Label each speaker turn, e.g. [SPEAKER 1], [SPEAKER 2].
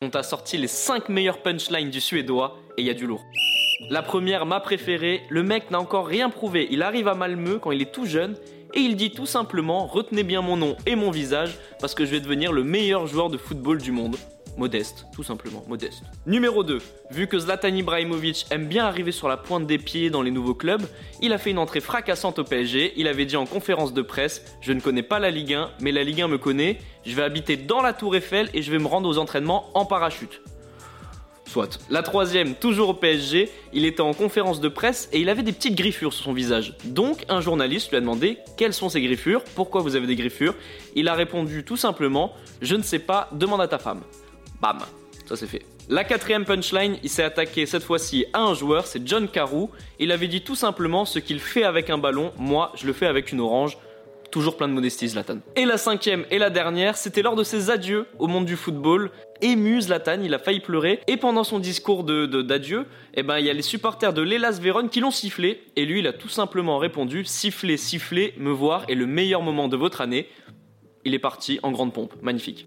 [SPEAKER 1] On t'a sorti les 5 meilleures punchlines du suédois et il y a du lourd. La première, ma préférée, le mec n'a encore rien prouvé, il arrive à Malmö quand il est tout jeune et il dit tout simplement retenez bien mon nom et mon visage parce que je vais devenir le meilleur joueur de football du monde. Modeste, tout simplement, modeste. Numéro 2. Vu que Zlatan Ibrahimovic aime bien arriver sur la pointe des pieds dans les nouveaux clubs, il a fait une entrée fracassante au PSG. Il avait dit en conférence de presse Je ne connais pas la Ligue 1, mais la Ligue 1 me connaît. Je vais habiter dans la Tour Eiffel et je vais me rendre aux entraînements en parachute. Soit. La troisième, toujours au PSG, il était en conférence de presse et il avait des petites griffures sur son visage. Donc un journaliste lui a demandé quelles sont ces griffures, pourquoi vous avez des griffures? Il a répondu tout simplement Je ne sais pas, demande à ta femme. Bam, ça c'est fait. La quatrième punchline, il s'est attaqué cette fois-ci à un joueur, c'est John Carew. Il avait dit tout simplement ce qu'il fait avec un ballon, moi je le fais avec une orange. Toujours plein de modestie, Zlatan. Et la cinquième et la dernière, c'était lors de ses adieux au monde du football. Ému, Zlatan, il a failli pleurer. Et pendant son discours de, d'adieu, eh ben, il y a les supporters de l'Elas Vérone qui l'ont sifflé. Et lui, il a tout simplement répondu Sifflez, sifflez, me voir est le meilleur moment de votre année. Il est parti en grande pompe. Magnifique.